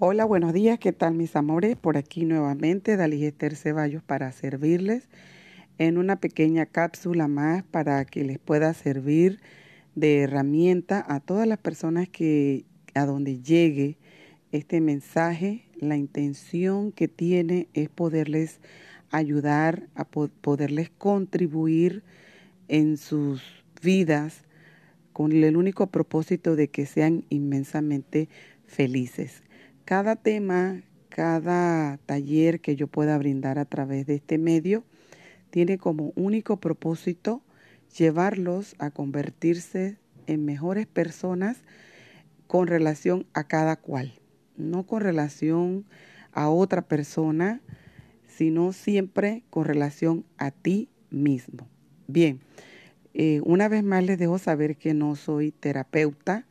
Hola, buenos días, ¿qué tal mis amores? Por aquí nuevamente Dalí Esther Ceballos para servirles en una pequeña cápsula más para que les pueda servir de herramienta a todas las personas que a donde llegue este mensaje, la intención que tiene es poderles ayudar, a poderles contribuir en sus vidas con el único propósito de que sean inmensamente felices. Cada tema, cada taller que yo pueda brindar a través de este medio tiene como único propósito llevarlos a convertirse en mejores personas con relación a cada cual, no con relación a otra persona, sino siempre con relación a ti mismo. Bien, eh, una vez más les dejo saber que no soy terapeuta,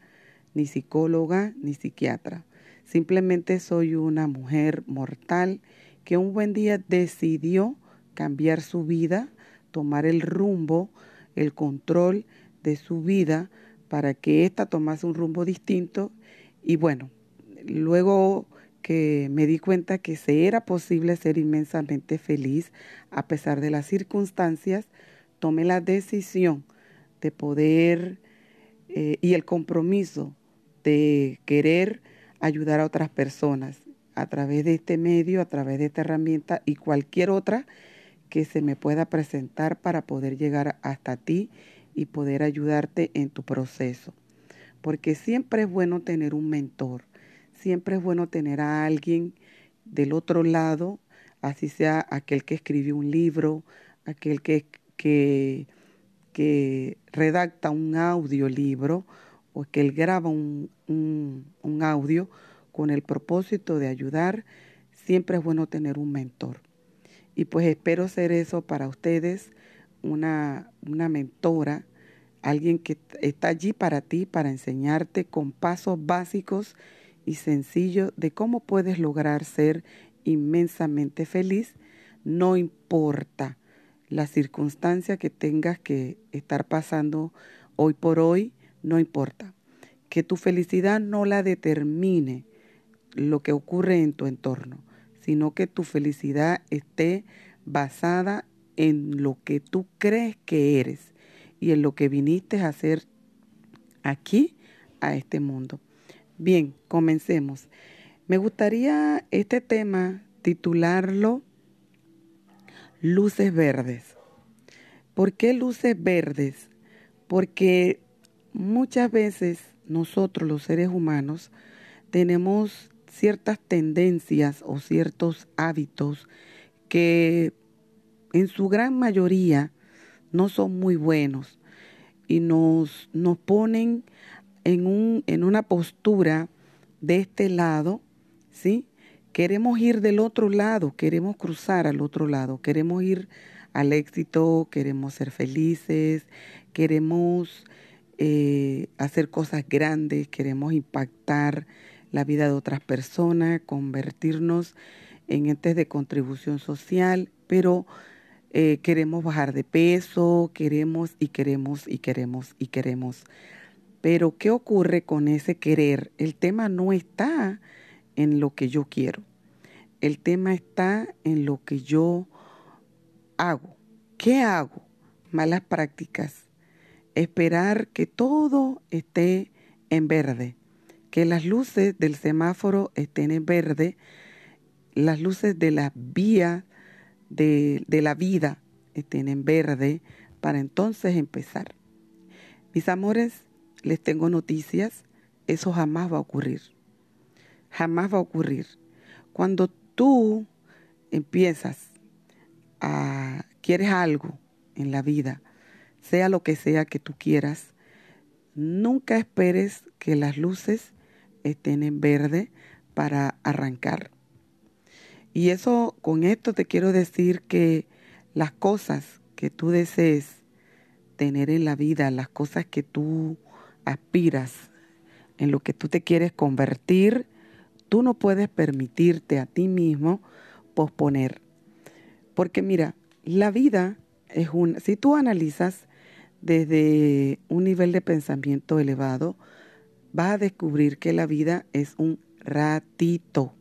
ni psicóloga, ni psiquiatra. Simplemente soy una mujer mortal que un buen día decidió cambiar su vida, tomar el rumbo, el control de su vida para que ésta tomase un rumbo distinto. Y bueno, luego que me di cuenta que se era posible ser inmensamente feliz a pesar de las circunstancias, tomé la decisión de poder eh, y el compromiso de querer ayudar a otras personas a través de este medio, a través de esta herramienta y cualquier otra que se me pueda presentar para poder llegar hasta ti y poder ayudarte en tu proceso. Porque siempre es bueno tener un mentor, siempre es bueno tener a alguien del otro lado, así sea aquel que escribió un libro, aquel que, que, que redacta un audiolibro o que él graba un, un, audio con el propósito de ayudar, siempre es bueno tener un mentor. Y pues espero ser eso para ustedes, una, una mentora, alguien que está allí para ti, para enseñarte con pasos básicos y sencillos de cómo puedes lograr ser inmensamente feliz, no importa la circunstancia que tengas que estar pasando hoy por hoy, no importa. Que tu felicidad no la determine lo que ocurre en tu entorno, sino que tu felicidad esté basada en lo que tú crees que eres y en lo que viniste a hacer aquí, a este mundo. Bien, comencemos. Me gustaría este tema titularlo Luces verdes. ¿Por qué luces verdes? Porque Muchas veces nosotros los seres humanos tenemos ciertas tendencias o ciertos hábitos que en su gran mayoría no son muy buenos y nos, nos ponen en, un, en una postura de este lado, ¿sí? Queremos ir del otro lado, queremos cruzar al otro lado, queremos ir al éxito, queremos ser felices, queremos eh, hacer cosas grandes, queremos impactar la vida de otras personas, convertirnos en entes de contribución social, pero eh, queremos bajar de peso, queremos y queremos y queremos y queremos. Pero ¿qué ocurre con ese querer? El tema no está en lo que yo quiero. El tema está en lo que yo hago. ¿Qué hago? Malas prácticas esperar que todo esté en verde, que las luces del semáforo estén en verde, las luces de la vía de, de la vida estén en verde para entonces empezar. Mis amores, les tengo noticias, eso jamás va a ocurrir. Jamás va a ocurrir. Cuando tú empiezas a, quieres algo en la vida, sea lo que sea que tú quieras, nunca esperes que las luces estén en verde para arrancar. Y eso, con esto te quiero decir que las cosas que tú desees tener en la vida, las cosas que tú aspiras, en lo que tú te quieres convertir, tú no puedes permitirte a ti mismo posponer. Porque mira, la vida es una, si tú analizas desde un nivel de pensamiento elevado, vas a descubrir que la vida es un ratito.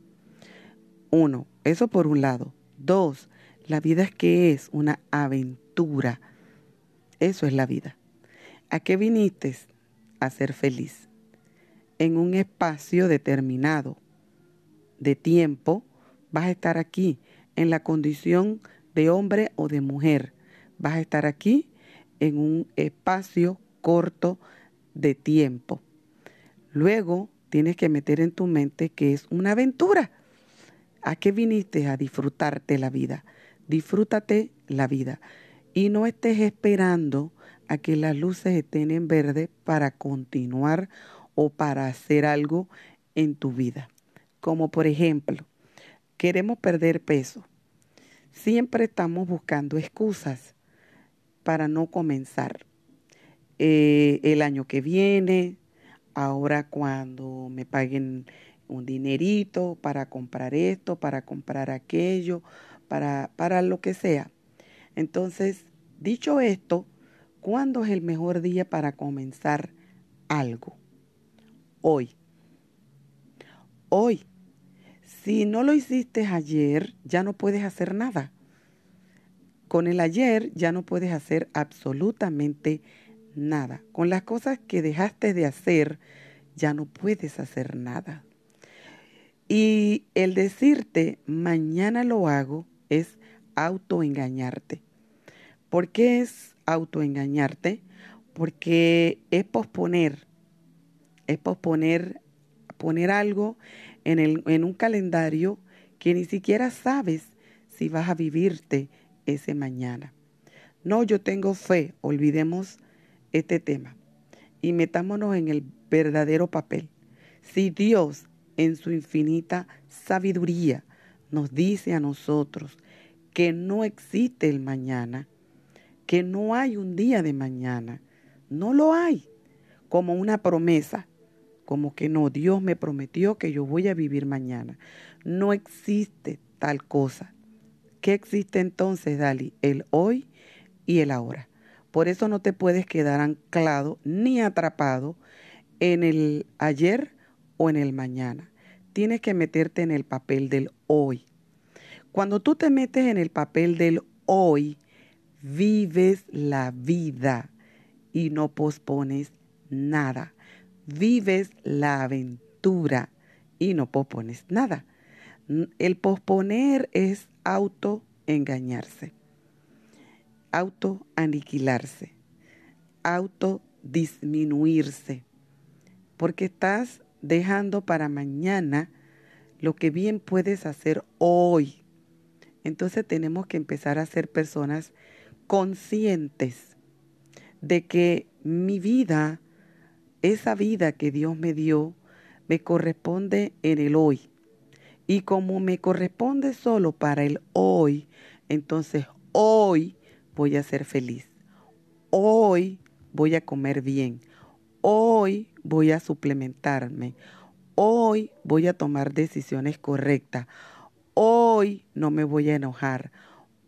Uno, eso por un lado. Dos, la vida es que es una aventura. Eso es la vida. ¿A qué viniste? A ser feliz. En un espacio determinado de tiempo vas a estar aquí en la condición de hombre o de mujer. Vas a estar aquí en un espacio corto de tiempo. Luego tienes que meter en tu mente que es una aventura. ¿A qué viniste? A disfrutarte la vida. Disfrútate la vida. Y no estés esperando a que las luces estén en verde para continuar o para hacer algo en tu vida. Como por ejemplo, queremos perder peso. Siempre estamos buscando excusas para no comenzar. Eh, el año que viene, ahora cuando me paguen un dinerito para comprar esto, para comprar aquello, para, para lo que sea. Entonces, dicho esto, ¿cuándo es el mejor día para comenzar algo? Hoy. Hoy. Si no lo hiciste ayer, ya no puedes hacer nada. Con el ayer ya no puedes hacer absolutamente nada. Con las cosas que dejaste de hacer, ya no puedes hacer nada. Y el decirte mañana lo hago es autoengañarte. ¿Por qué es autoengañarte? Porque es posponer, es posponer, poner algo en, en un calendario que ni siquiera sabes si vas a vivirte ese mañana. No, yo tengo fe, olvidemos este tema y metámonos en el verdadero papel. Si Dios en su infinita sabiduría nos dice a nosotros que no existe el mañana, que no hay un día de mañana, no lo hay, como una promesa, como que no, Dios me prometió que yo voy a vivir mañana. No existe tal cosa. ¿Qué existe entonces, Dali? El hoy y el ahora. Por eso no te puedes quedar anclado ni atrapado en el ayer o en el mañana. Tienes que meterte en el papel del hoy. Cuando tú te metes en el papel del hoy, vives la vida y no pospones nada. Vives la aventura y no pospones nada. El posponer es autoengañarse auto-aniquilarse, auto-disminuirse, porque estás dejando para mañana lo que bien puedes hacer hoy. Entonces tenemos que empezar a ser personas conscientes de que mi vida, esa vida que Dios me dio, me corresponde en el hoy. Y como me corresponde solo para el hoy, entonces hoy voy a ser feliz. Hoy voy a comer bien. Hoy voy a suplementarme. Hoy voy a tomar decisiones correctas. Hoy no me voy a enojar.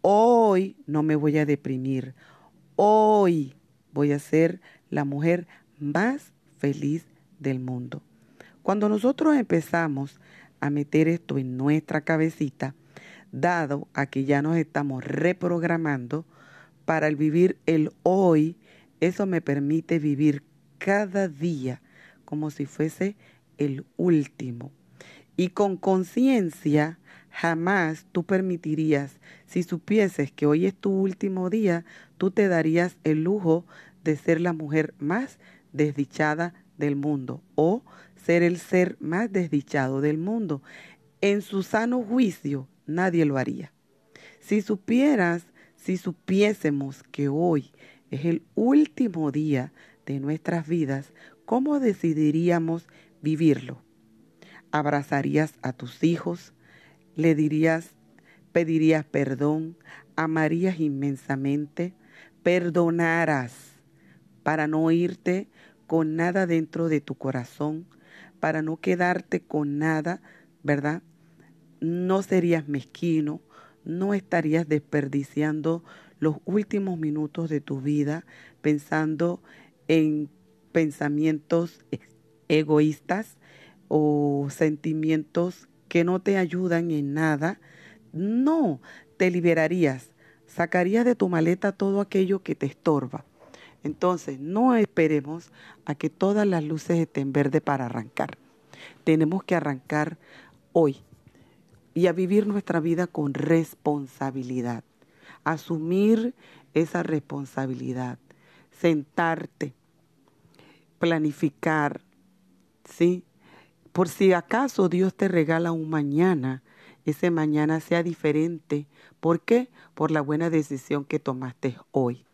Hoy no me voy a deprimir. Hoy voy a ser la mujer más feliz del mundo. Cuando nosotros empezamos a meter esto en nuestra cabecita, dado a que ya nos estamos reprogramando, para el vivir el hoy, eso me permite vivir cada día como si fuese el último. Y con conciencia, jamás tú permitirías, si supieses que hoy es tu último día, tú te darías el lujo de ser la mujer más desdichada del mundo o ser el ser más desdichado del mundo. En su sano juicio, nadie lo haría. Si supieras si supiésemos que hoy es el último día de nuestras vidas, ¿cómo decidiríamos vivirlo? ¿Abrazarías a tus hijos? ¿Le dirías, pedirías perdón? ¿Amarías inmensamente? ¿Perdonarás para no irte con nada dentro de tu corazón? Para no quedarte con nada, ¿verdad? No serías mezquino, no estarías desperdiciando los últimos minutos de tu vida pensando en pensamientos egoístas o sentimientos que no te ayudan en nada, no, te liberarías, sacarías de tu maleta todo aquello que te estorba. Entonces, no esperemos a que todas las luces estén verdes para arrancar. Tenemos que arrancar hoy y a vivir nuestra vida con responsabilidad. Asumir esa responsabilidad. Sentarte, planificar, ¿sí? Por si acaso Dios te regala un mañana, ese mañana sea diferente. ¿Por qué? Por la buena decisión que tomaste hoy.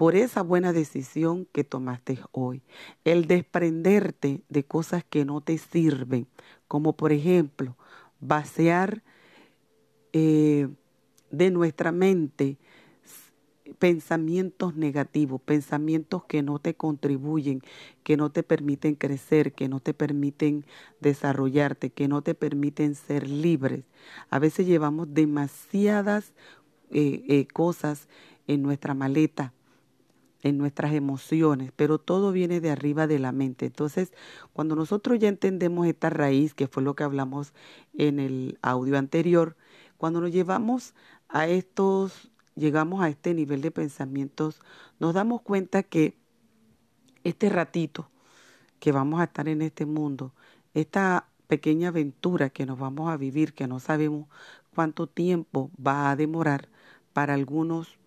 Por esa buena decisión que tomaste hoy. El desprenderte de cosas que no te sirven, como por ejemplo, vaciar eh, de nuestra mente pensamientos negativos, pensamientos que no te contribuyen, que no te permiten crecer, que no te permiten desarrollarte, que no te permiten ser libres. A veces llevamos demasiadas eh, eh, cosas en nuestra maleta, en nuestras emociones, pero todo viene de arriba de la mente. Entonces, cuando nosotros ya entendemos esta raíz, que fue lo que hablamos en el audio anterior, cuando nos llevamos a estos llegamos a este nivel de pensamientos, nos damos cuenta que este ratito que vamos a estar en este mundo, esta pequeña aventura que nos vamos a vivir, que no sabemos cuánto tiempo va a demorar, para algunos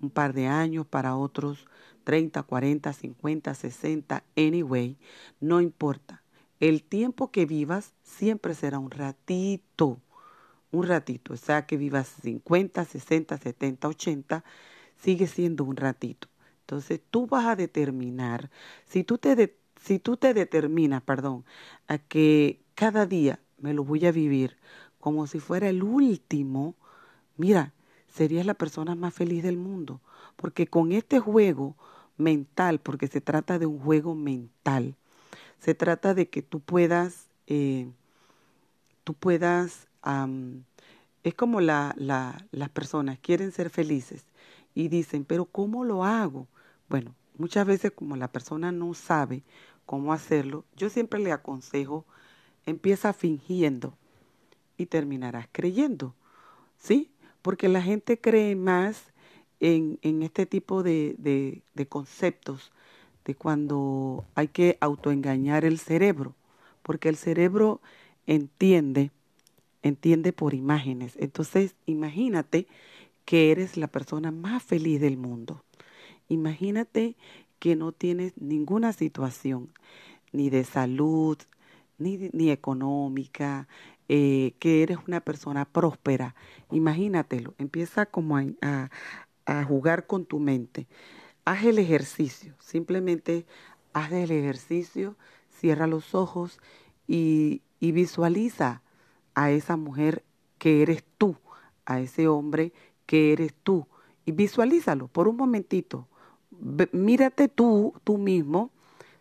un par de años, para otros 30, 40, 50, 60, anyway, no importa. El tiempo que vivas siempre será un ratito un ratito, o sea que vivas 50, 60, 70, 80, sigue siendo un ratito. Entonces tú vas a determinar, si tú te, si tú te determinas, perdón, a que cada día me lo voy a vivir como si fuera el último, mira, serías la persona más feliz del mundo. Porque con este juego mental, porque se trata de un juego mental, se trata de que tú puedas, eh, tú puedas es como la, la, las personas quieren ser felices y dicen, pero ¿cómo lo hago? Bueno, muchas veces como la persona no sabe cómo hacerlo, yo siempre le aconsejo, empieza fingiendo y terminarás creyendo, ¿sí? Porque la gente cree más en, en este tipo de, de, conceptos de cuando hay que autoengañar el cerebro, porque el cerebro entiende entiende por imágenes. Entonces, imagínate que eres la persona más feliz del mundo. Imagínate que no tienes ninguna situación, ni de salud, ni, ni económica, eh, que eres una persona próspera. Imagínatelo, empieza como a, a jugar con tu mente. Haz el ejercicio, simplemente haz el ejercicio, cierra los ojos y, y visualiza a esa mujer que eres tú, a ese hombre que eres tú. Y visualízalo por un momentito. Mírate tú, tú mismo,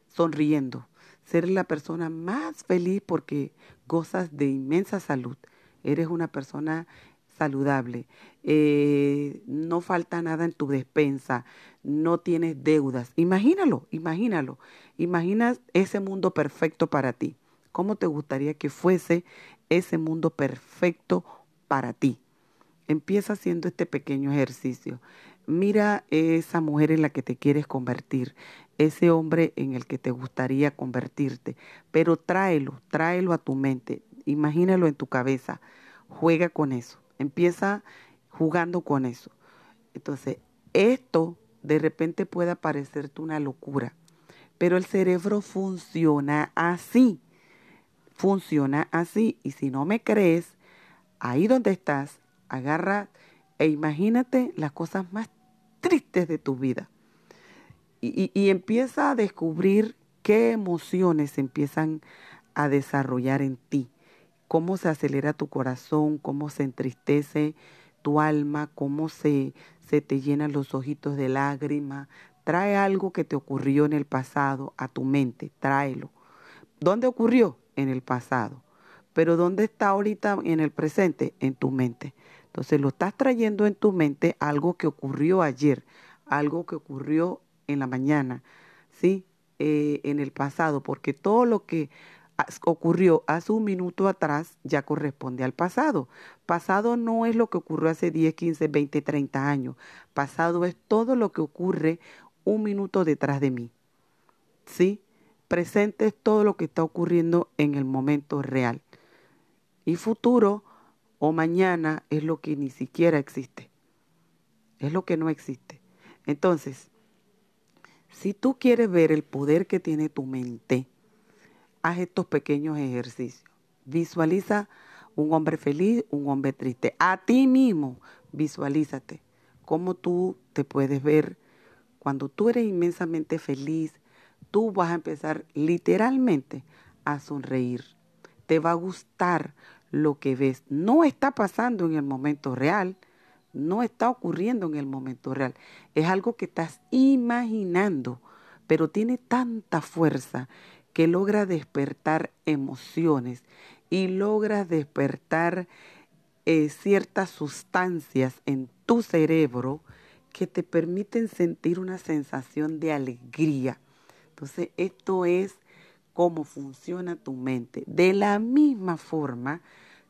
sonriendo. Ser la persona más feliz porque gozas de inmensa salud. Eres una persona saludable. Eh, no falta nada en tu despensa. No tienes deudas. Imagínalo, imagínalo. Imaginas ese mundo perfecto para ti. ¿Cómo te gustaría que fuese ese mundo perfecto para ti? Empieza haciendo este pequeño ejercicio. Mira esa mujer en la que te quieres convertir, ese hombre en el que te gustaría convertirte, pero tráelo, tráelo a tu mente, imagínalo en tu cabeza, juega con eso, empieza jugando con eso. Entonces, esto de repente puede parecerte una locura, pero el cerebro funciona así funciona así. Y si no me crees, ahí donde estás, agarra e imagínate las cosas más tristes de tu vida. Y, empieza a descubrir qué emociones empiezan a desarrollar en ti, cómo se acelera tu corazón, cómo se entristece tu alma, cómo se, se te llenan los ojitos de lágrima. Trae algo que te ocurrió en el pasado a tu mente, tráelo. ¿Dónde ocurrió? en el pasado. Pero ¿dónde está ahorita en el presente? En tu mente. Entonces lo estás trayendo en tu mente algo que ocurrió ayer, algo que ocurrió en la mañana, ¿sí? Eh, en el pasado, porque todo lo que ocurrió hace un minuto atrás ya corresponde al pasado. Pasado no es lo que ocurrió hace 10, 15, 20, 30 años. Pasado es todo lo que ocurre un minuto detrás de mí. ¿Sí? Presente es todo lo que está ocurriendo en el momento real. Y futuro o mañana es lo que ni siquiera existe. Es lo que no existe. Entonces, si tú quieres ver el poder que tiene tu mente, haz estos pequeños ejercicios. Visualiza un hombre feliz, un hombre triste. A ti mismo, visualízate cómo tú te puedes ver. Cuando tú eres inmensamente feliz, tú vas a empezar literalmente a sonreír. Te va a gustar lo que ves. No está pasando en el momento real, no está ocurriendo en el momento real. Es algo que estás imaginando, pero tiene tanta fuerza que logra despertar emociones y logra despertar eh, ciertas sustancias en tu cerebro que te permiten sentir una sensación de alegría. Entonces, esto es cómo funciona tu mente. De la misma forma,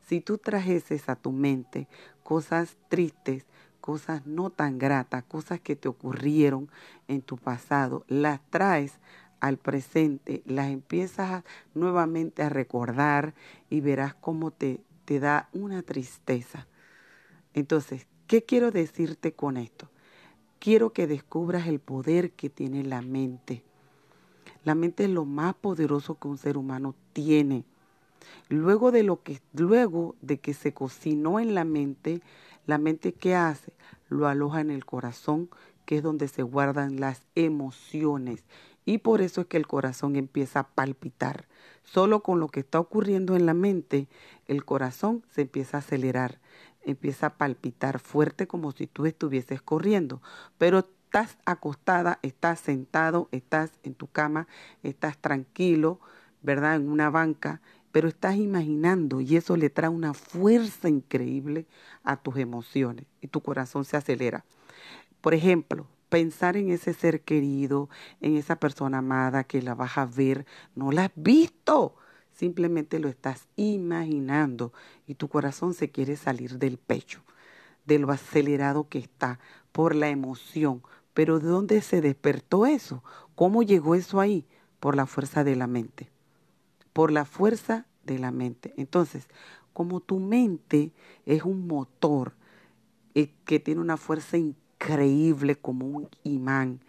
si tú trajeses a tu mente cosas tristes, cosas no tan gratas, cosas que te ocurrieron en tu pasado, las traes al presente, las empiezas nuevamente a recordar y verás cómo te, te da una tristeza. Entonces, ¿qué quiero decirte con esto? Quiero que descubras el poder que tiene la mente. La mente es lo más poderoso que un ser humano tiene. Luego de lo que luego de que se cocinó en la mente, la mente qué hace? Lo aloja en el corazón, que es donde se guardan las emociones. Y por eso es que el corazón empieza a palpitar. Solo con lo que está ocurriendo en la mente, el corazón se empieza a acelerar, empieza a palpitar fuerte como si tú estuvieses corriendo. Pero estás acostada, estás sentado, estás en tu cama, estás tranquilo, ¿verdad? En una banca, pero estás imaginando y eso le trae una fuerza increíble a tus emociones y tu corazón se acelera. Por ejemplo, pensar en ese ser querido, en esa persona amada que la vas a ver, no la has visto, simplemente lo estás imaginando y tu corazón se quiere salir del pecho, de lo acelerado que está por la emoción, pero ¿de dónde se despertó eso? ¿Cómo llegó eso ahí? Por la fuerza de la mente. Por la fuerza de la mente. Entonces, como tu mente es un motor eh, que tiene una fuerza increíble como un imán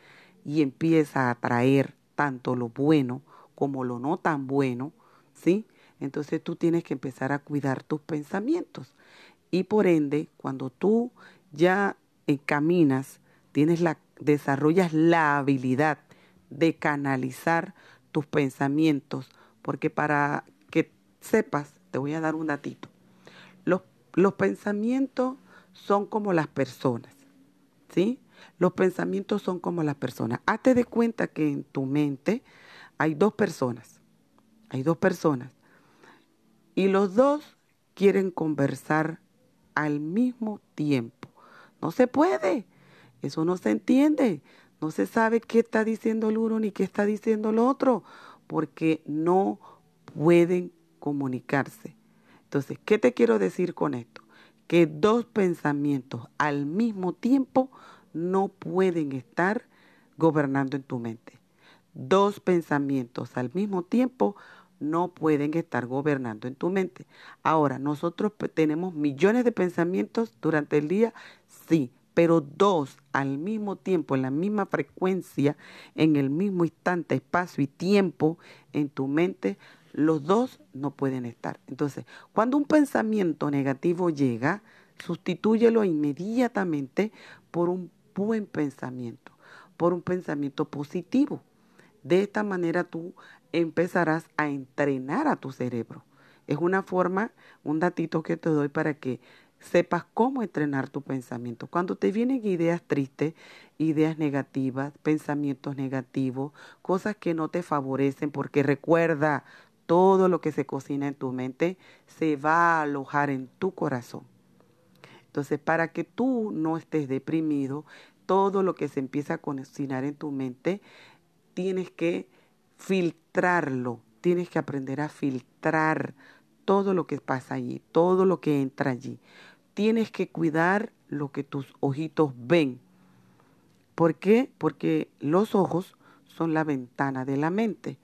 y empieza a atraer tanto lo bueno como lo no tan bueno, ¿sí? Entonces tú tienes que empezar a cuidar tus pensamientos. Y por ende, cuando tú ya caminas, tienes la desarrollas la habilidad de canalizar tus pensamientos, porque para que sepas, te voy a dar un datito. Los, los pensamientos son como las personas, ¿sí? Los pensamientos son como las personas. Hazte de cuenta que en tu mente hay dos personas, hay dos personas, y los dos quieren conversar al mismo tiempo. No se puede. Eso no se entiende. No se sabe qué está diciendo el uno ni qué está diciendo el otro, porque no pueden comunicarse. Entonces, ¿qué te quiero decir con esto? Que dos pensamientos al mismo tiempo no pueden estar gobernando en tu mente. Dos pensamientos al mismo tiempo no pueden estar gobernando en tu mente. Ahora, nosotros tenemos millones de pensamientos durante el día, sí, pero dos al mismo tiempo, en la misma frecuencia, en el mismo instante, espacio y tiempo en tu mente, los dos no pueden estar. Entonces, cuando un pensamiento negativo llega, sustitúyelo inmediatamente por un buen pensamiento, por un pensamiento positivo. De esta manera tú empezarás a entrenar a tu cerebro. Es una forma, un datito que te doy para que sepas cómo entrenar tu pensamiento. Cuando te vienen ideas tristes, ideas negativas, pensamientos negativos, cosas que no te favorecen, porque recuerda, todo lo que se cocina en tu mente se va a alojar en tu corazón. Entonces, para que tú no estés deprimido, todo lo que se empieza a cocinar en tu mente, tienes que filtrarlo tienes que aprender a filtrar todo lo que pasa allí, todo lo que entra allí. Tienes que cuidar lo que tus ojitos ven. ¿Por qué? Porque los ojos son la ventana de la mente.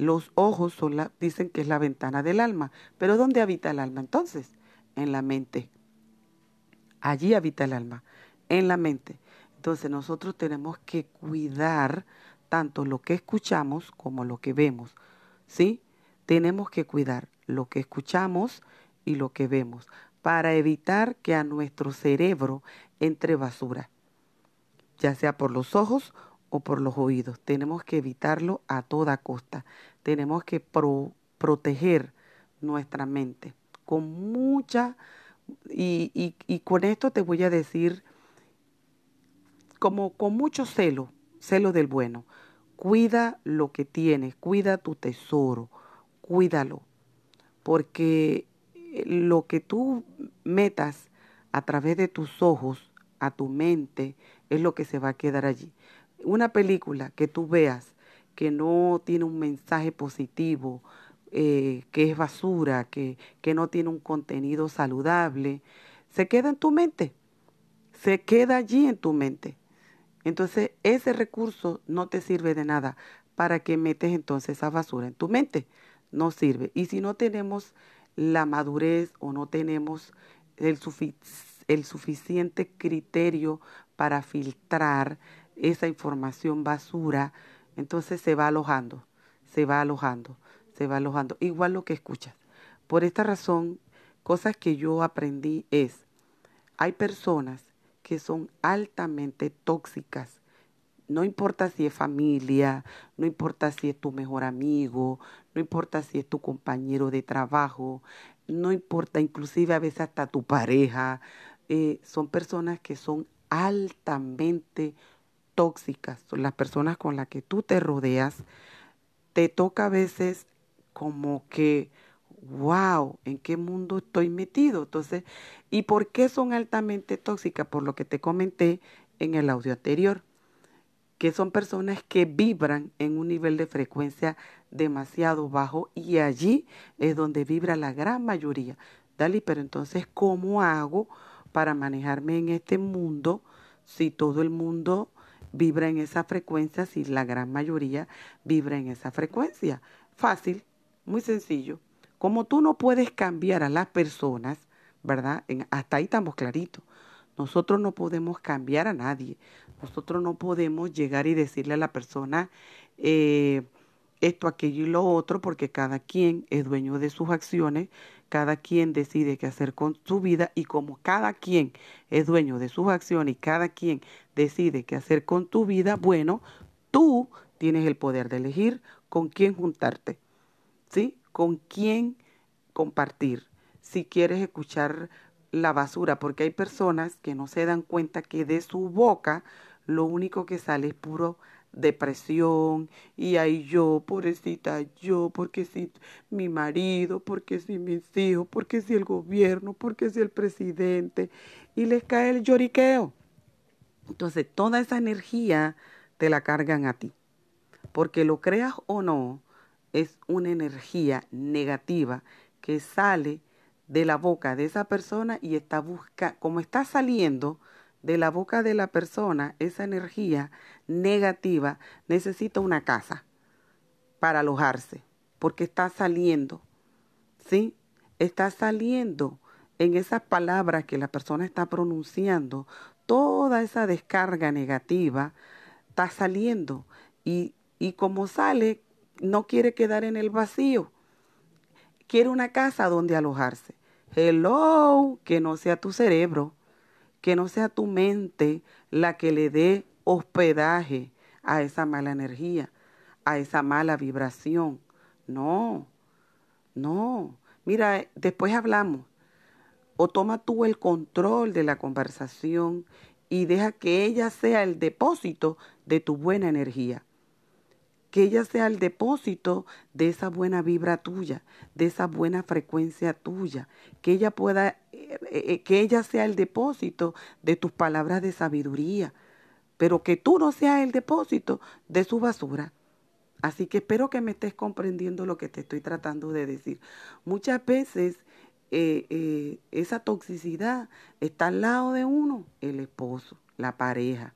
Los ojos son dicen que es la ventana del alma. Pero ¿dónde habita el alma entonces? En la mente. Allí habita el alma, en la mente. Entonces nosotros tenemos que cuidar tanto lo que escuchamos como lo que vemos. ¿Sí? Tenemos que cuidar lo que escuchamos y lo que vemos para evitar que a nuestro cerebro entre basura, ya sea por los ojos o por los oídos. Tenemos que evitarlo a toda costa. Tenemos que proteger nuestra mente con mucha... Y, y, y con esto te voy a decir como con mucho celo, celo del bueno. Cuida lo que tienes, cuida tu tesoro, cuídalo, porque eh, lo que tú metas a través de tus ojos, a tu mente, es lo que se va a quedar allí. Una película que tú veas que no tiene un mensaje positivo, eh, que es basura, que, que no tiene un contenido saludable, se queda en tu mente, se queda allí en tu mente. Entonces, ese recurso no te sirve de nada. ¿Para que metes entonces esa basura en tu mente? No sirve. Y si no tenemos la madurez o no tenemos el, el suficiente criterio para filtrar esa información basura, entonces se va alojando, se va alojando, se va alojando. Igual lo que escuchas. Por esta razón, cosas que yo aprendí es, hay personas que son altamente tóxicas. No importa si es familia, no importa si es tu mejor amigo, no importa si es tu compañero de trabajo, no importa inclusive a veces hasta tu pareja, eh, son personas que son altamente tóxicas, las personas con las que tú te rodeas, te toca a veces como que wow, ¿en qué mundo estoy metido? Entonces, ¿y por qué son altamente tóxicas? Por lo que te comenté en el audio anterior, que son personas que vibran en un nivel de frecuencia demasiado bajo y allí es donde vibra la gran mayoría. Dali, pero entonces, ¿cómo hago para manejarme en este mundo si todo el mundo vibra en esa frecuencia, si la gran mayoría vibra en esa frecuencia? Fácil, muy sencillo como tú no puedes cambiar a las personas, ¿verdad? hasta ahí estamos claritos. Nosotros no podemos cambiar a nadie. Nosotros no podemos llegar y decirle a la persona eh, esto, aquello y lo otro, porque cada quien es dueño de sus acciones, cada quien decide qué hacer con su vida y como cada quien es dueño de sus acciones y cada quien decide qué hacer con tu vida, bueno, tú tienes el poder de elegir con quién juntarte. ¿Sí? con quién compartir. Si quieres escuchar la basura, porque hay personas que no se dan cuenta que de su boca lo único que sale es puro depresión y ahí yo, pobrecita yo, porque si mi marido, porque si mis hijos, porque si el gobierno, porque si el presidente y les cae el lloriqueo. Entonces toda esa energía te la cargan a ti, porque lo creas o no, es una energía negativa que sale de la boca de esa persona y está busca, como está saliendo de la boca de la persona, esa energía negativa necesita una casa para alojarse, porque está saliendo, ¿sí? Está saliendo en esas palabras que la persona está pronunciando, toda esa descarga negativa está saliendo y, y como sale, no quiere quedar en el vacío. Quiere una casa donde alojarse. Hello, que no sea tu cerebro, que no sea tu mente la que le dé hospedaje a esa mala energía, a esa mala vibración. No, no. Mira, después hablamos. O toma tú el control de la conversación y deja que ella sea el depósito de tu buena energía que ella sea el depósito de esa buena vibra tuya, de esa buena frecuencia tuya, que ella pueda, eh, eh, que ella sea el depósito de tus palabras de sabiduría, pero que tú no seas el depósito de su basura. Así que espero que me estés comprendiendo lo que te estoy tratando de decir. Muchas veces eh, esa toxicidad está al lado de uno, el esposo, la pareja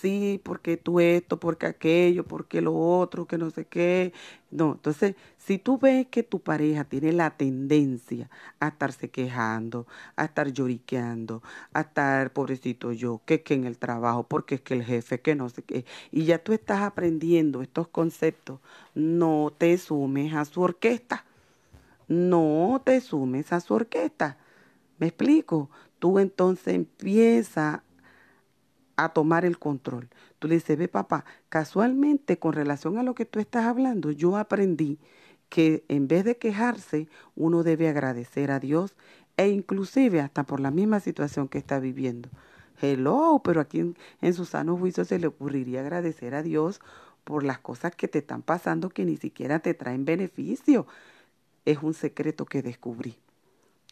sí, porque tú esto, porque aquello, porque lo otro, que no sé qué. No, entonces, si tú ves que tu pareja tiene la tendencia a estarse quejando, a estar lloriqueando, a estar, pobrecito yo, que es que en el trabajo, porque es que el jefe, que no sé qué, y ya tú estás aprendiendo estos conceptos, no te sumes a su orquesta. No te sumes a su orquesta. ¿Me explico? Tú entonces empiezas a tomar el control. Tú le dices, ve papá, casualmente con relación a lo que tú estás hablando, yo aprendí que en vez de quejarse, uno debe agradecer a Dios e inclusive hasta por la misma situación que está viviendo. Hello, pero aquí en, en su sano juicio se le ocurriría agradecer a Dios por las cosas que te están pasando que ni siquiera te traen beneficio. Es un secreto que descubrí.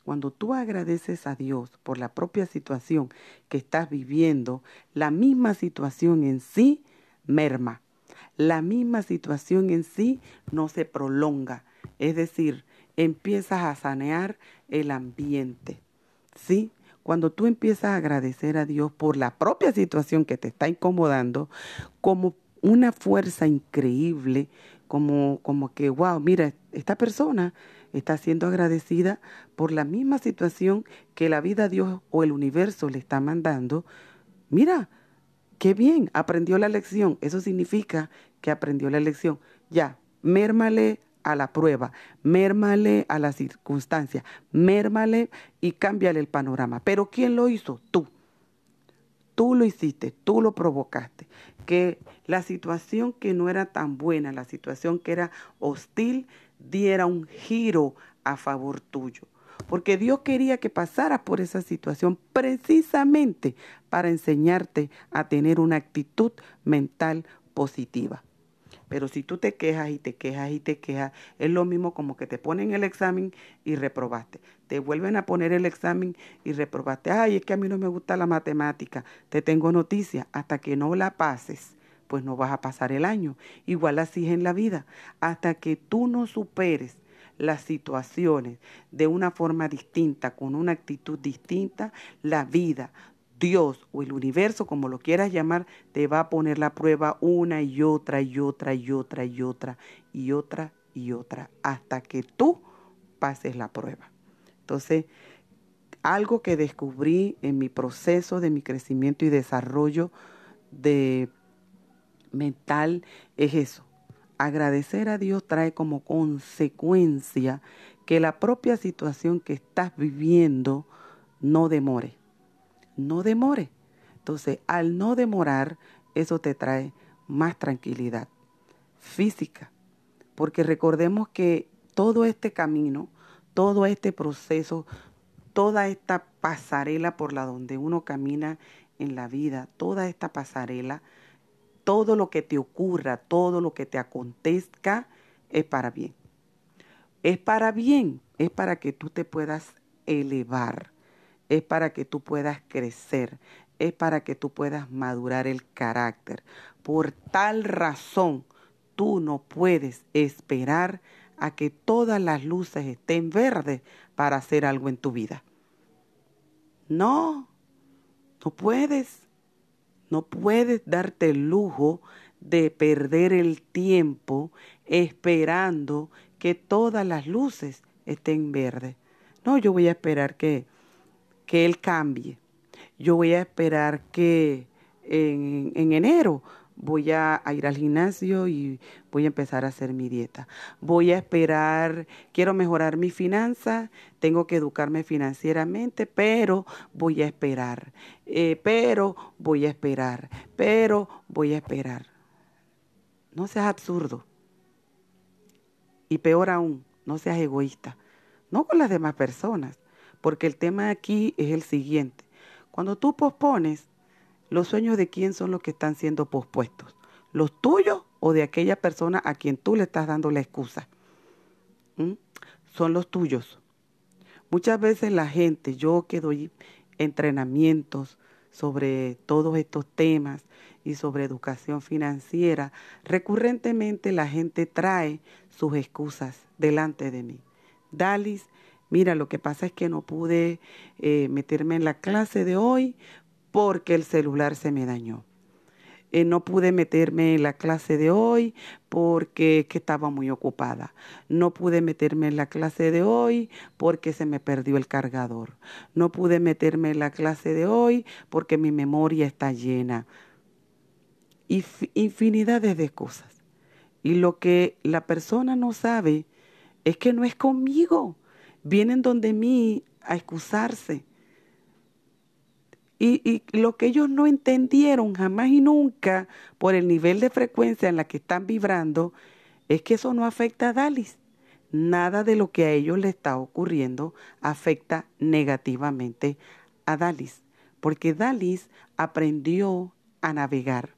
Cuando tú agradeces a Dios por la propia situación que estás viviendo, la misma situación en sí merma. La misma situación en sí no se prolonga. Es decir, empiezas a sanear el ambiente. ¿Sí? Cuando tú empiezas a agradecer a Dios por la propia situación que te está incomodando, como una fuerza increíble, como, como que, wow, mira, esta persona está siendo agradecida por la misma situación que la vida Dios o el universo le está mandando. Mira, qué bien, aprendió la lección. Eso significa que aprendió la lección. Ya, mérmale a la prueba, mérmale a la circunstancia, mérmale y cámbiale el panorama. Pero ¿quién lo hizo? Tú. Tú lo hiciste, tú lo provocaste. Que la situación que no era tan buena, la situación que era hostil, diera un giro a favor tuyo. Porque Dios quería que pasaras por esa situación precisamente para enseñarte a tener una actitud mental positiva. Pero si tú te quejas y te quejas y te quejas, es lo mismo como que te ponen el examen y reprobaste. Te vuelven a poner el examen y reprobaste. Ay, es que a mí no me gusta la matemática. Te tengo noticia. Hasta que no la pases, pues no vas a pasar el año. Igual así es en la vida. Hasta que tú no superes las situaciones de una forma distinta, con una actitud distinta, la vida, Dios o el universo, como lo quieras llamar, te va a poner la prueba una y otra y otra y otra y otra y otra y otra, hasta que tú pases la prueba. Entonces, algo que descubrí en mi proceso de mi crecimiento y desarrollo de mental es eso. Agradecer a Dios trae como consecuencia que la propia situación que estás viviendo no demore. No demore. Entonces, al no demorar, eso te trae más tranquilidad física. Porque recordemos que todo este camino, todo este proceso, toda esta pasarela por la donde uno camina en la vida, toda esta pasarela, todo lo que te ocurra, todo lo que te acontezca, es para bien. Es para bien, es para que tú te puedas elevar, es para que tú puedas crecer, es para que tú puedas madurar el carácter. Por tal razón, tú no puedes esperar a que todas las luces estén verdes para hacer algo en tu vida. No, no puedes. No puedes darte el lujo de perder el tiempo esperando que todas las luces estén verdes. No, yo voy a esperar que, que Él cambie. Yo voy a esperar que en, en enero voy a, ir al gimnasio y voy a empezar a hacer mi dieta. Voy a esperar, quiero mejorar mi finanza, tengo que educarme financieramente, pero voy a esperar, eh, pero voy a esperar, pero voy a esperar. No seas absurdo. Y peor aún, no seas egoísta. No con las demás personas, porque el tema aquí es el siguiente. Cuando tú pospones, los sueños de quién son los que están siendo pospuestos, los tuyos o de aquella persona a quien tú le estás dando la excusa. ¿Mm? Son los tuyos. Muchas veces la gente, yo que doy entrenamientos sobre todos estos temas y sobre educación financiera, recurrentemente la gente trae sus excusas delante de mí. Dalis, mira, lo que pasa es que no pude eh, meterme en la clase de hoy porque el celular se me dañó. Eh, no pude meterme en la clase de hoy porque estaba muy ocupada. No pude meterme en la clase de hoy porque se me perdió el cargador. No pude meterme en la clase de hoy porque mi memoria está llena. Infinidades de cosas. Y lo que la persona no sabe es que no es conmigo. Vienen donde mí a excusarse y, lo que ellos no entendieron jamás y nunca por el nivel de frecuencia en la que están vibrando es que eso no afecta a Dalis. Nada de lo que a ellos le está ocurriendo afecta negativamente a Dalis, porque Dalis aprendió a navegar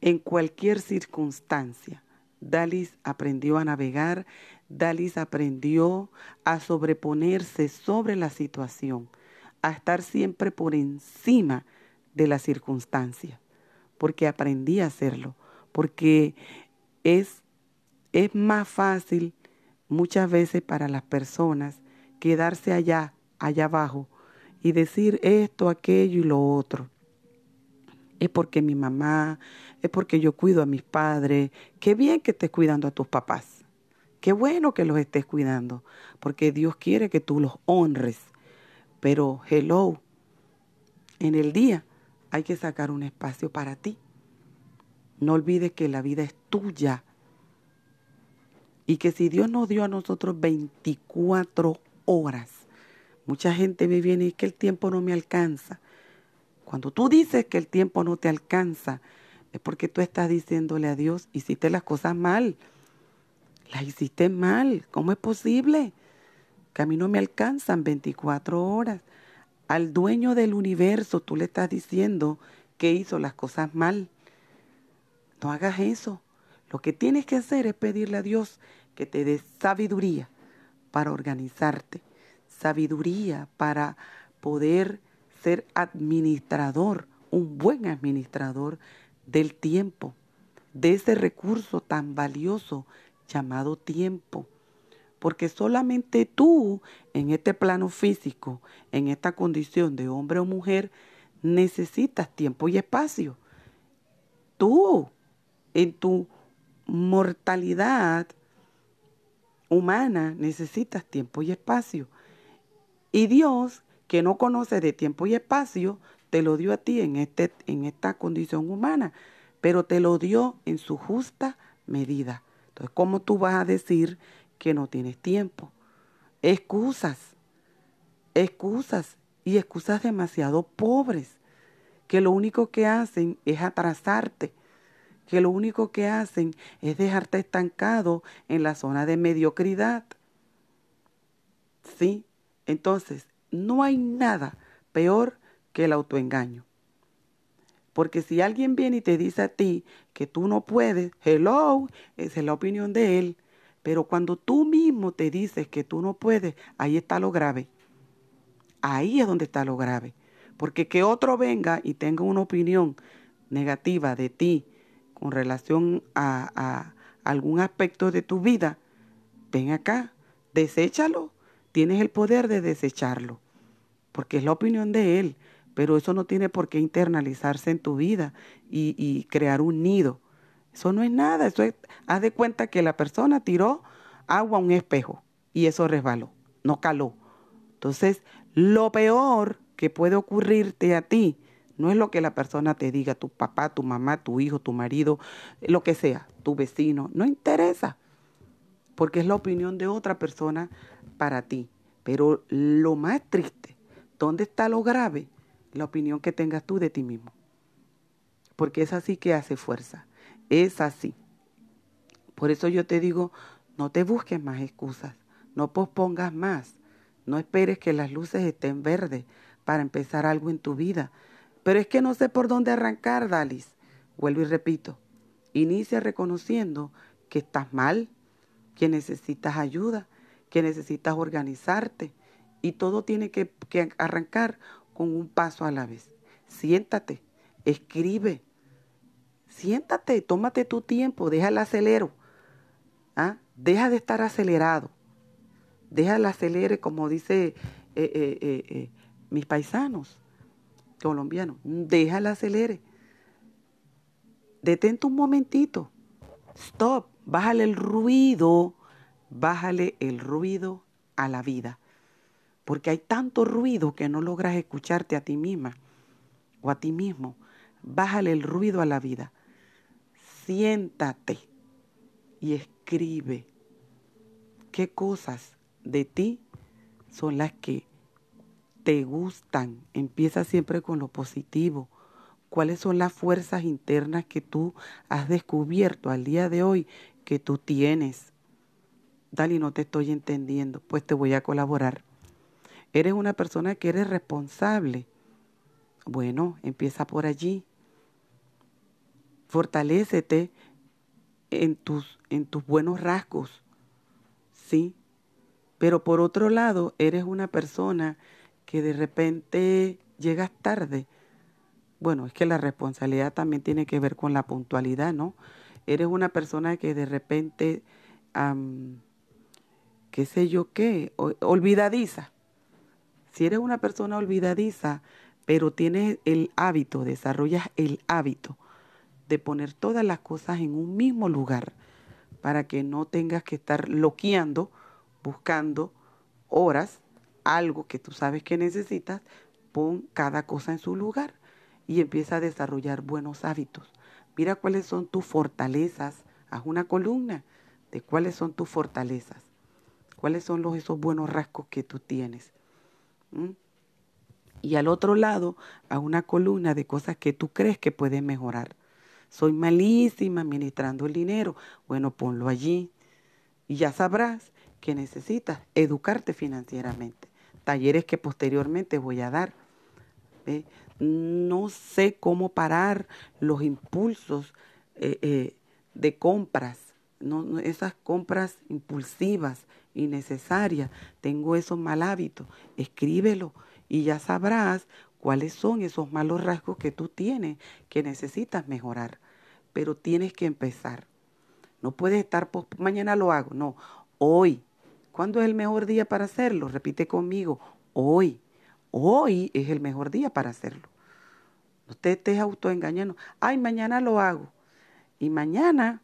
en cualquier circunstancia. Dalis aprendió a navegar, Dalis aprendió a sobreponerse sobre la situación a estar siempre por encima de las circunstancias, porque aprendí a hacerlo, porque es, es más fácil muchas veces para las personas quedarse allá, allá abajo, y decir esto, aquello y lo otro. Es porque mi mamá, es porque yo cuido a mis padres. Qué bien que estés cuidando a tus papás. Qué bueno que los estés cuidando, porque Dios quiere que tú los honres pero, hello, en el día hay que sacar un espacio para ti. No olvides que la vida es tuya. Y que si Dios nos dio a nosotros 24 horas, mucha gente me viene y que el tiempo no me alcanza. Cuando tú dices que el tiempo no te alcanza, es porque tú estás diciéndole a Dios, hiciste las cosas mal. Las hiciste mal. ¿Cómo es posible? Que a mí no me alcanzan 24 horas. Al dueño del universo tú le estás diciendo que hizo las cosas mal. No hagas eso. Lo que tienes que hacer es pedirle a Dios que te dé sabiduría para organizarte, sabiduría para poder ser administrador, un buen administrador del tiempo, de ese recurso tan valioso llamado tiempo porque solamente tú en este plano físico, en esta condición de hombre o mujer, necesitas tiempo y espacio. Tú, en tu mortalidad humana, necesitas tiempo y espacio. Y Dios, que no conoce de tiempo y espacio, te lo dio a ti en, este, en esta condición humana, pero te lo dio en su justa medida. Entonces, ¿cómo tú vas a decir que no tienes tiempo. Excusas, excusas y excusas demasiado pobres, que lo único que hacen es atrasarte, que lo único que hacen es dejarte estancado en la zona de mediocridad. ¿Sí? Entonces, no hay nada peor que el autoengaño. Porque si alguien viene y te dice a ti que tú no puedes, hello, esa es la opinión de él. Pero cuando tú mismo te dices que tú no puedes, ahí está lo grave. Ahí es donde está lo grave. Porque que otro venga y tenga una opinión negativa de ti con relación a, algún aspecto de tu vida, ven acá, deséchalo. Tienes el poder de desecharlo. Porque es la opinión de él. Pero eso no tiene por qué internalizarse en tu vida y, crear un nido eso no es nada, eso es, haz de cuenta que la persona tiró agua a un espejo y eso resbaló, no caló. Entonces, lo peor que puede ocurrirte a ti no es lo que la persona te diga, tu papá, tu mamá, tu hijo, tu marido, lo que sea, tu vecino, no interesa, porque es la opinión de otra persona para ti. Pero lo más triste, ¿dónde está lo grave? La opinión que tengas tú de ti mismo. Porque es así que hace fuerza. Es así. Por eso yo te digo, no te busques más excusas, no pospongas más, no esperes que las luces estén verdes para empezar algo en tu vida. Pero es que no sé por dónde arrancar, Dalis. Vuelvo y repito, inicia reconociendo que estás mal, que necesitas ayuda, que necesitas organizarte y todo tiene que, que arrancar con un paso a la vez. Siéntate, escribe, siéntate, tómate tu tiempo, deja el acelero. ¿ah? Deja de estar acelerado. Deja el acelere, como dice eh, eh, eh, mis paisanos colombianos. Deja el acelere. Detente un momentito. Stop. Bájale el ruido. Bájale el ruido a la vida. Porque hay tanto ruido que no logras escucharte a ti misma o a ti mismo. Bájale el ruido a la vida. Siéntate y escribe qué cosas de ti son las que te gustan. Empieza siempre con lo positivo. ¿Cuáles son las fuerzas internas que tú has descubierto al día de hoy que tú tienes? Dali, no te estoy entendiendo. Pues te voy a colaborar. Eres una persona que eres responsable. Bueno, empieza por allí. Fortalécete en tus, en tus buenos rasgos. Sí. Pero por otro lado, eres una persona que de repente llegas tarde. Bueno, es que la responsabilidad también tiene que ver con la puntualidad, ¿no? Eres una persona que de repente, qué sé yo qué, olvidadiza. Si eres una persona olvidadiza, pero tienes el hábito, desarrollas el hábito de poner todas las cosas en un mismo lugar para que no tengas que estar loqueando, buscando horas, algo que tú sabes que necesitas, pon cada cosa en su lugar y empieza a desarrollar buenos hábitos. Mira cuáles son tus fortalezas, haz una columna de cuáles son tus fortalezas, cuáles son los, esos buenos rasgos que tú tienes. Y al otro lado, haz una columna de cosas que tú crees que puedes mejorar soy malísima administrando el dinero. Bueno, ponlo allí y ya sabrás que necesitas educarte financieramente. Talleres que posteriormente voy a dar. No sé cómo parar los impulsos eh, eh, de compras, no, esas compras impulsivas, innecesarias. Tengo esos mal hábitos. Escríbelo y ya sabrás cuáles son esos malos rasgos que tú tienes que necesitas mejorar. Pero tienes que empezar. No puedes estar, pues, mañana lo hago. No, hoy. ¿Cuándo es el mejor día para hacerlo? Repite conmigo, hoy. Hoy es el mejor día para hacerlo. No te estés autoengañando. Ay, mañana lo hago. Y mañana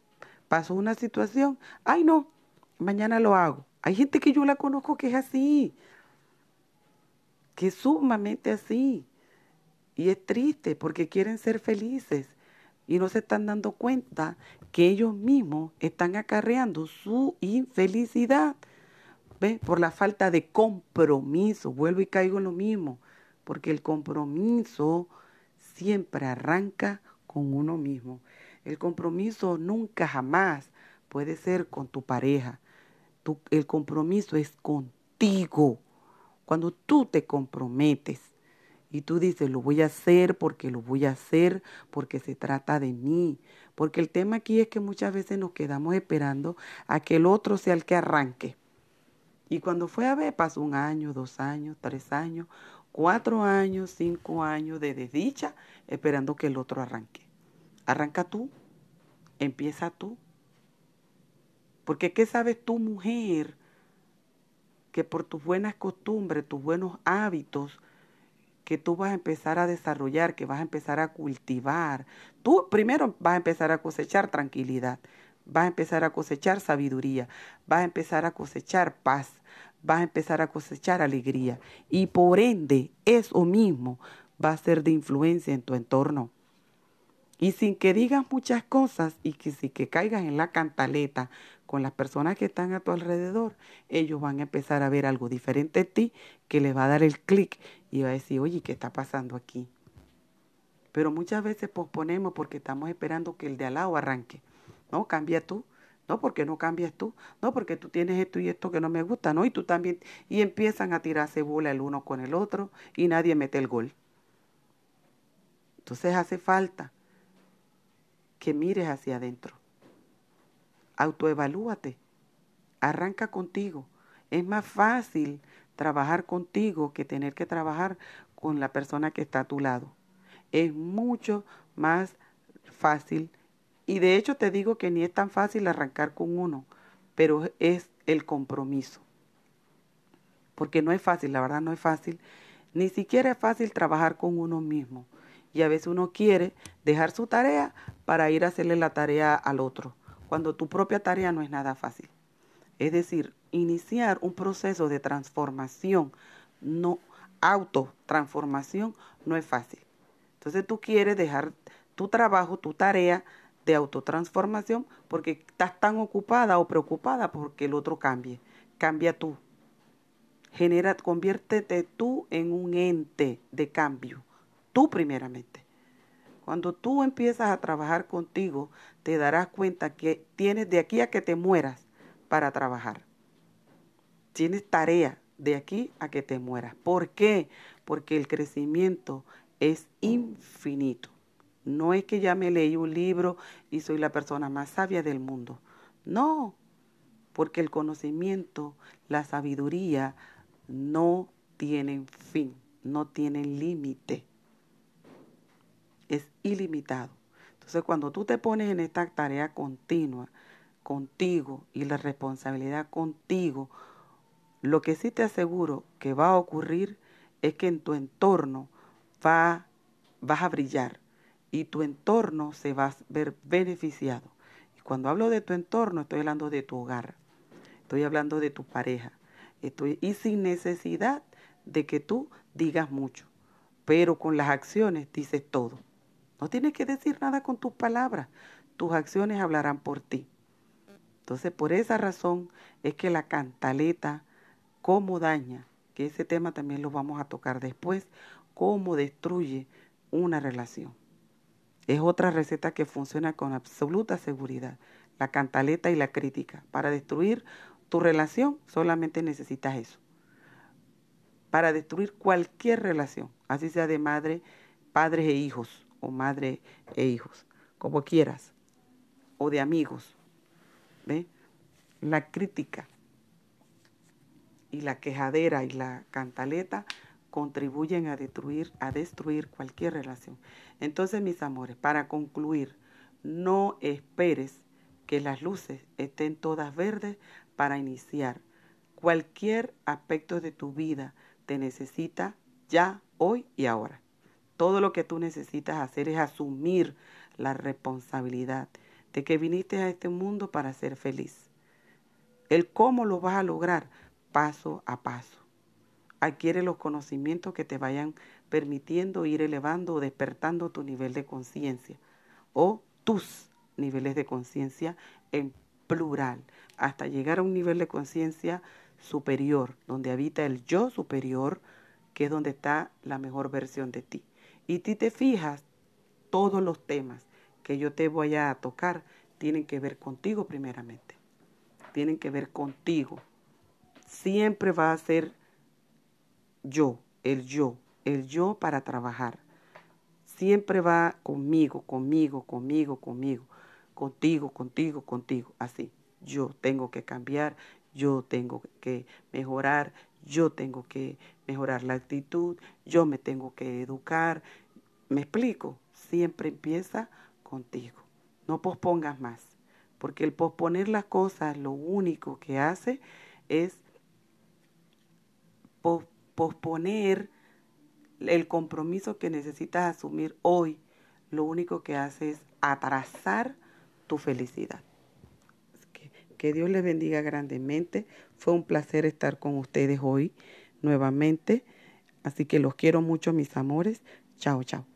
pasó una situación. Ay, no, mañana lo hago. Hay gente que yo la conozco que es así. Que es sumamente así. Y es triste porque quieren ser felices y no se están dando cuenta que ellos mismos están acarreando su infelicidad ¿ve? por la falta de compromiso. Vuelvo y caigo en lo mismo, porque el compromiso siempre arranca con uno mismo. El compromiso nunca jamás puede ser con tu pareja. el compromiso es contigo. Cuando tú te comprometes y tú dices, lo voy a hacer porque lo voy a hacer, porque se trata de mí. Porque el tema aquí es que muchas veces nos quedamos esperando a que el otro sea el que arranque. Y cuando fue a ver, pasó un año, dos años, tres años, cuatro años, cinco años de desdicha, esperando que el otro arranque. Arranca tú, empieza tú. Porque ¿qué sabes tú, mujer? Que por tus buenas costumbres, tus buenos hábitos, que tú vas a empezar a desarrollar, que vas a empezar a cultivar. Tú primero vas a empezar a cosechar tranquilidad, vas a empezar a cosechar sabiduría, vas a empezar a cosechar paz, vas a empezar a cosechar alegría. Y por ende, eso mismo va a ser de influencia en tu entorno. Y sin que digas muchas cosas y que si que caigas en la cantaleta con las personas que están a tu alrededor, ellos van a empezar a ver algo diferente en ti que les va a dar el clic y va a decir, oye, ¿qué está pasando aquí? Pero muchas veces posponemos porque estamos esperando que el de al lado arranque. No, cambia tú. No, porque no cambias tú. No, porque tú tienes esto y esto que no me gusta. No, y tú también. Y empiezan a tirarse bola el uno con el otro y nadie mete el gol. Entonces hace falta que mires hacia adentro autoevalúate, arranca contigo. Es más fácil trabajar contigo que tener que trabajar con la persona que está a tu lado. Es mucho más fácil Y de hecho te digo que ni es tan fácil arrancar con uno, pero es el compromiso. Porque no es fácil, la verdad no es fácil. Ni siquiera es fácil trabajar con uno mismo. Y a veces uno quiere dejar su tarea para ir a hacerle la tarea al otro, cuando tu propia tarea no es nada fácil. Es decir, iniciar un proceso de transformación, no autotransformación, no es fácil. Entonces tú quieres dejar tu trabajo, tu tarea de autotransformación porque estás tan ocupada o preocupada porque el otro cambie. Cambia tú. Genera, conviértete tú en un ente de cambio. Tú primeramente. Cuando tú empiezas a trabajar contigo, te darás cuenta que tienes de aquí a que te mueras para trabajar. Tienes tarea de aquí a que te mueras. ¿Por qué? Porque el crecimiento es infinito. No es que ya me leí un libro y soy la persona más sabia del mundo. No, porque el conocimiento, la sabiduría no tienen fin, no tienen límite. Es ilimitado. Entonces cuando tú te pones en esta tarea continua, contigo y la responsabilidad contigo, lo que sí te aseguro que va a ocurrir es que en tu entorno va, vas a brillar y tu entorno se va a ver beneficiado. Y cuando hablo de tu entorno, estoy hablando de tu hogar, estoy hablando de tu pareja, estoy, y sin necesidad de que tú digas mucho, pero con las acciones dices todo. No tienes que decir nada con tus palabras, tus acciones hablarán por ti. Entonces, por esa razón es que la cantaleta, cómo daña, que ese tema también lo vamos a tocar después, cómo destruye una relación. Es otra receta que funciona con absoluta seguridad, la cantaleta y la crítica. Para destruir tu relación solamente necesitas eso. Para destruir cualquier relación, así sea de madre, padres e hijos, o madre e hijos, como quieras, o de amigos, ¿Ve? La crítica y la quejadera y la cantaleta contribuyen a destruir, a destruir cualquier relación. Entonces, mis amores, para concluir, no esperes que las luces estén todas verdes para iniciar. Cualquier aspecto de tu vida te necesita ya, hoy y ahora. Todo lo que tú necesitas hacer es asumir la responsabilidad de que viniste a este mundo para ser feliz. El cómo lo vas a lograr paso a paso. Adquiere los conocimientos que te vayan permitiendo ir elevando o despertando tu nivel de conciencia o tus niveles de conciencia en plural, hasta llegar a un nivel de conciencia superior, donde habita el yo superior, que es donde está la mejor versión de ti. Y ti te fijas todos los temas que yo te voy a tocar tienen que ver contigo primeramente. Tienen que ver contigo. Siempre va a ser yo, el yo, el yo para trabajar. Siempre va conmigo, conmigo, conmigo, conmigo, contigo, contigo, contigo, así. Yo tengo que cambiar, yo tengo que mejorar, yo tengo que mejorar la actitud, yo me tengo que educar. ¿Me explico? Siempre empieza contigo. No pospongas más, porque el posponer las cosas lo único que hace es posponer el compromiso que necesitas asumir hoy. Lo único que hace es atrasar tu felicidad. Que, Dios les bendiga grandemente. Fue un placer estar con ustedes hoy nuevamente. Así que los quiero mucho, mis amores. Chao, chao.